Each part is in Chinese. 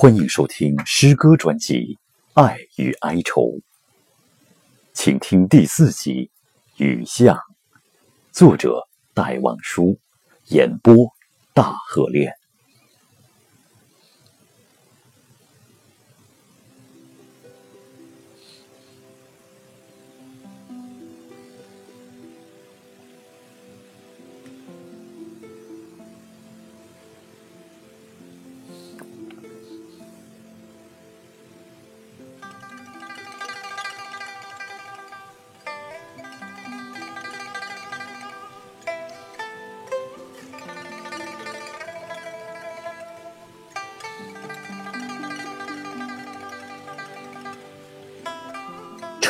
欢迎收听诗歌专辑《爱与哀愁》，请听第四集《雨巷》，作者戴望舒，演播大河恋。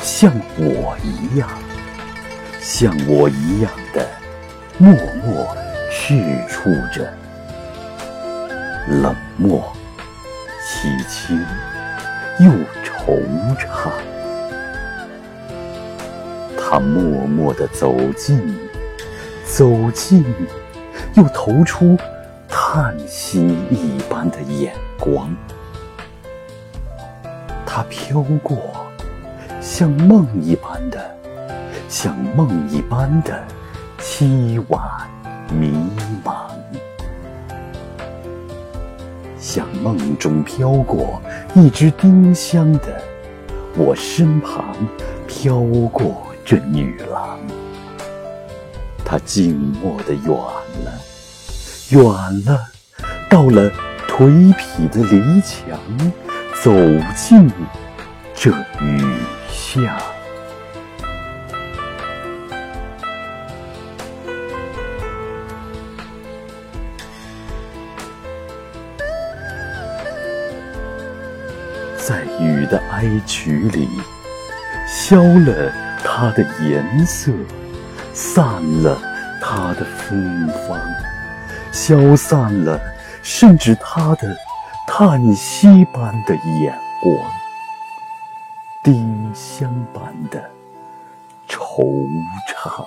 像我一样，像我一样的默默叙述着，冷漠、凄清又惆怅。他默默地走近，走近，又投出叹息一般的眼光。他飘过。像梦一般的，像梦一般的凄婉迷茫，像梦中飘过一只丁香的我身旁，飘过这女郎，她静默的远了，远了，到了颓圮的篱墙，走进这雨。下，在雨的哀曲里，消了它的颜色，散了它的芬芳，消散了甚至它的叹息般的眼光。丁香般的惆怅。